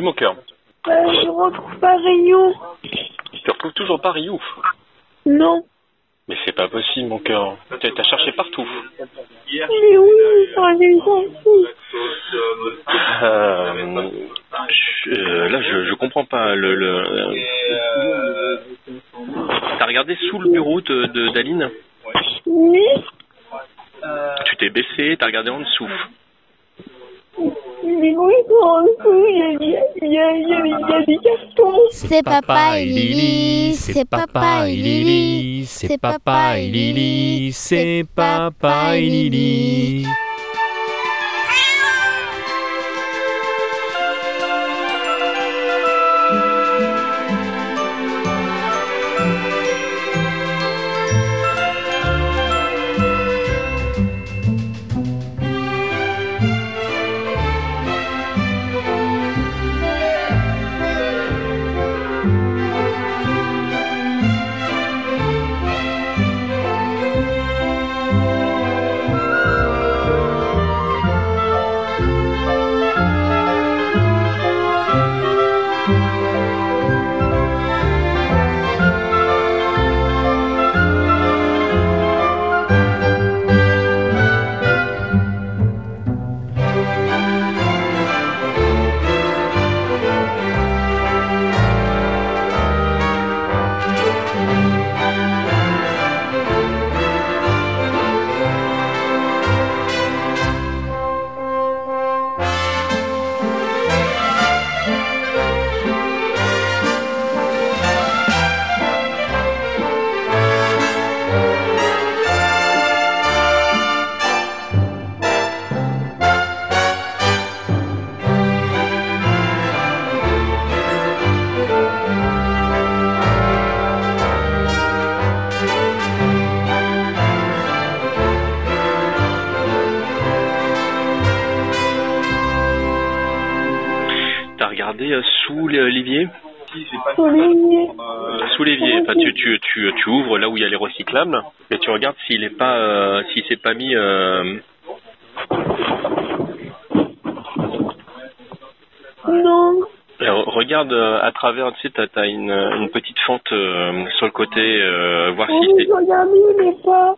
Oui, mon cœur. Euh, je retrouve pas Rio. Tu retrouves toujours pas Ryu Non. Mais c'est pas possible, mon cœur. T'as cherché partout. Mais oui, ça Euh, euh, là, je, je comprends pas. Le, le... T'as regardé sous le bureau de de- d'Aline? Oui. Tu t'es baissé, t'as regardé en dessous. Il y a des cartons. C'est papa et Lily, c'est papa et Lily, c'est papa et Lily, c'est papa et Lily. T'as regardé euh, sous l'évier les Sous l'évier. Enfin, tu, tu, tu, tu ouvres là où il y a les recyclables et tu regardes s'il est pas, euh, s'il s'est pas mis. euh, Non. alors, regarde euh, à travers, tu sais, t'as, t'as une, une petite fente euh, sur le côté, euh, voir Oh, si regarde, il est pas.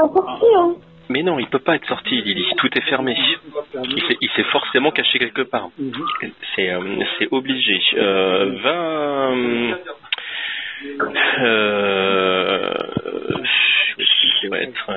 Hein. Mais non, il peut pas être sorti, Lily. Tout est fermé. Il s'est forcément caché quelque part. C'est euh, obligé. Euh, va. Euh, je vais être.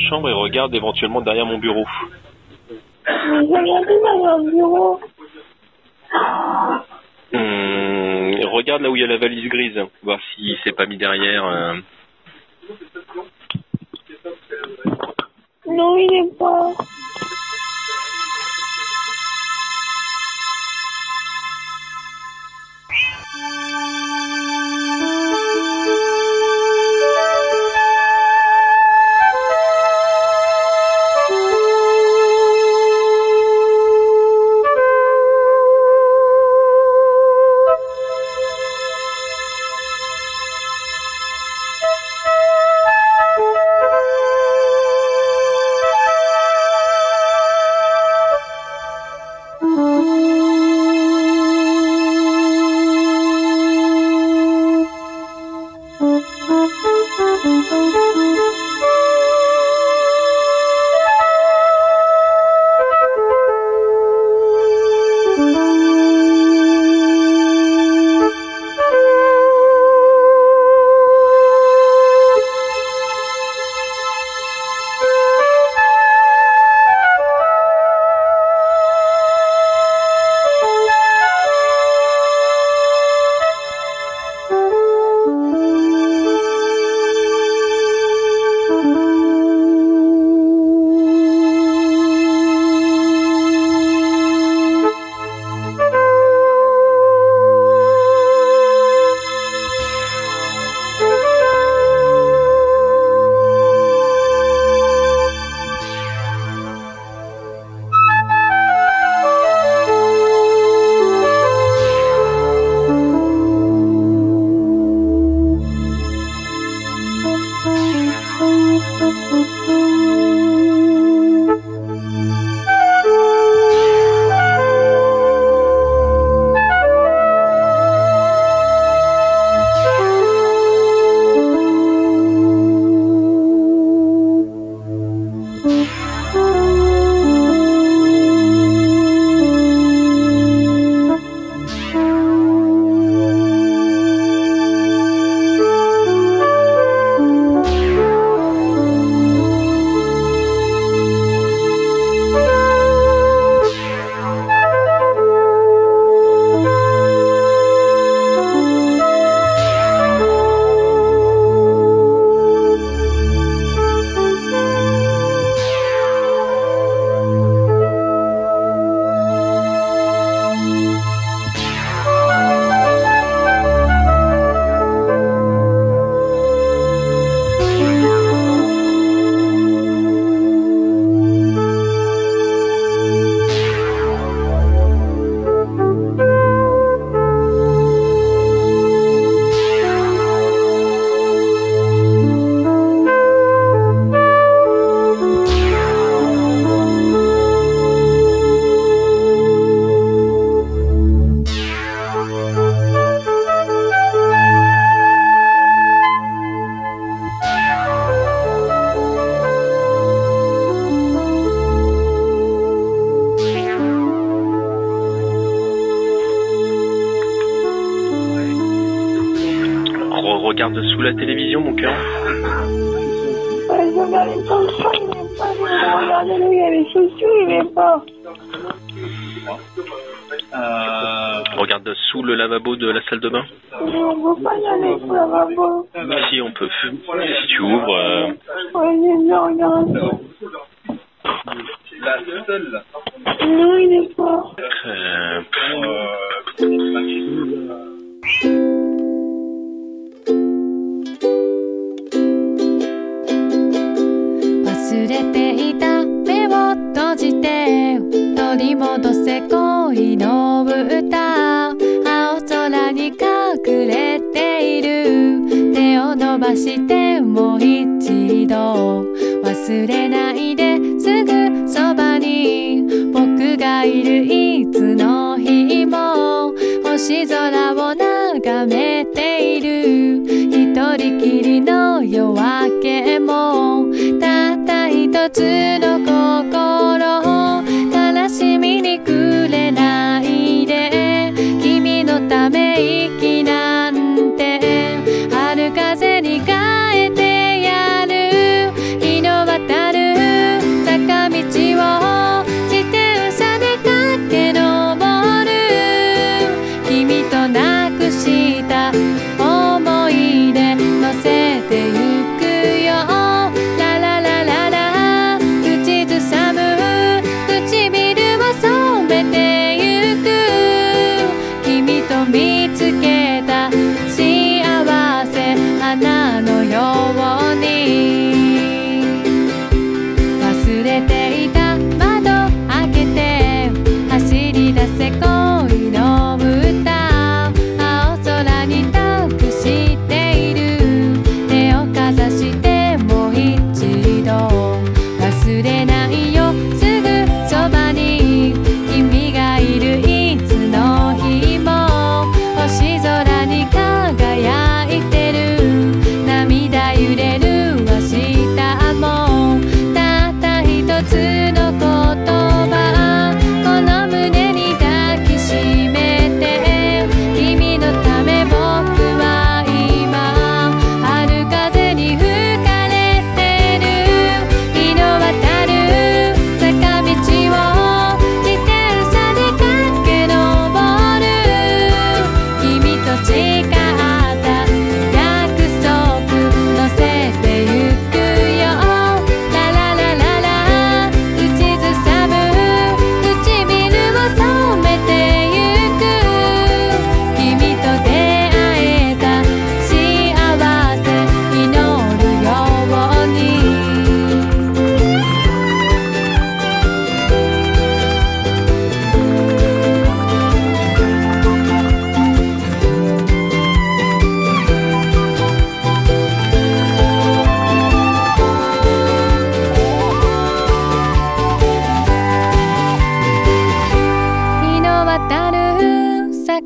Chambre et regarde éventuellement derrière mon bureau. Hmm, regarde là où il y a la valise grise, voir si c'est pas mis derrière. Euh. Non, il est pas. pas les sanctions, il n'aime pas Regardez, nous, il y a les sociaux, il n'aime pas. Euh, regarde sous le lavabo de la salle de bain. Mais on ne peut pas y aller sous le lavabo. Si on peut. Si tu ouvres. Euh... Ouais, là, regarde. La seule. Non, il est pas. Euh... 忘れていた目を閉じて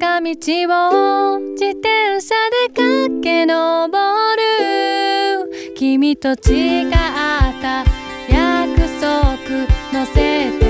坂道を自転車で駆け上る。君と違った約束乗せて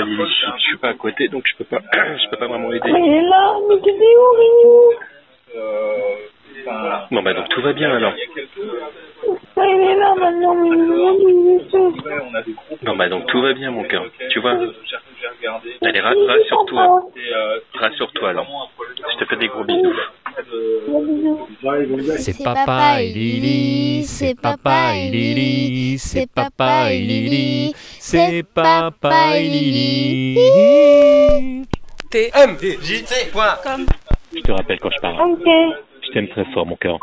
je, suis pas à côté, donc je peux pas, je peux pas vraiment aider. Mais là, mais t'es où, Bon, bah, donc tout va bien, alors. Non, bah, donc tout va bien, mon cœur. Tu vois Allez, rassure-toi. Rassure-toi, alors. Je te fais des gros bisous. C'est papa et Lily, c'est papa et Lily, c'est papa et Lily, c'est papa et Lily. Je te rappelle quand je parle. Ok. Je t'aime très fort, mon cœur.